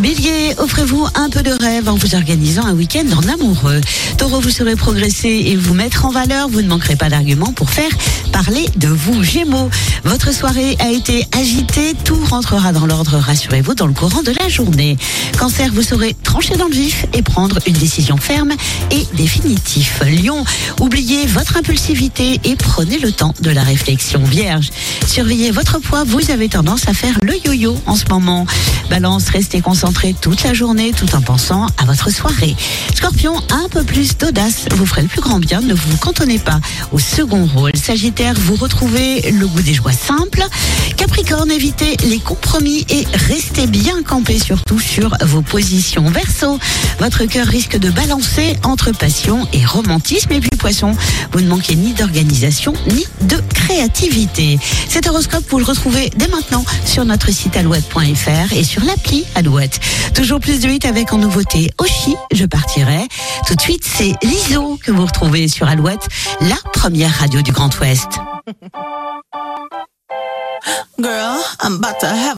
Bélier, offrez-vous un peu de rêve en vous organisant un week-end en amoureux. Taureau, vous saurez progresser et vous mettre en valeur. Vous ne manquerez pas d'arguments pour faire parler de vous. Gémeaux, votre soirée a été agitée. Tout rentrera dans l'ordre, rassurez-vous, dans le courant de la journée. Cancer, vous saurez trancher dans le vif et prendre une décision ferme et définitive. Lion, oubliez votre impulsivité et prenez le temps de la réflexion. Vierge, surveillez votre poids. Vous avez tendance à faire le yo-yo en ce moment. Balance, restez concentré toute la journée tout en pensant à votre soirée. Scorpion, un peu plus d'audace vous ferez le plus grand bien. Ne vous cantonnez pas au second rôle. Sagittaire, vous retrouvez le goût des joies simples. Capricorne, évitez les compromis et restez bien campé surtout sur vos positions. Verseau, votre cœur risque de balancer entre passion et romantisme. Et puis Poisson, vous ne manquez ni d'organisation ni de créativité. Cet horoscope, vous le retrouvez dès maintenant sur notre site alouette.fr et sur l'appli Alouette. Toujours plus de 8 avec en nouveauté Oshi, je partirai. Tout de suite, c'est l'ISO que vous retrouvez sur Alouette, la première radio du Grand Ouest.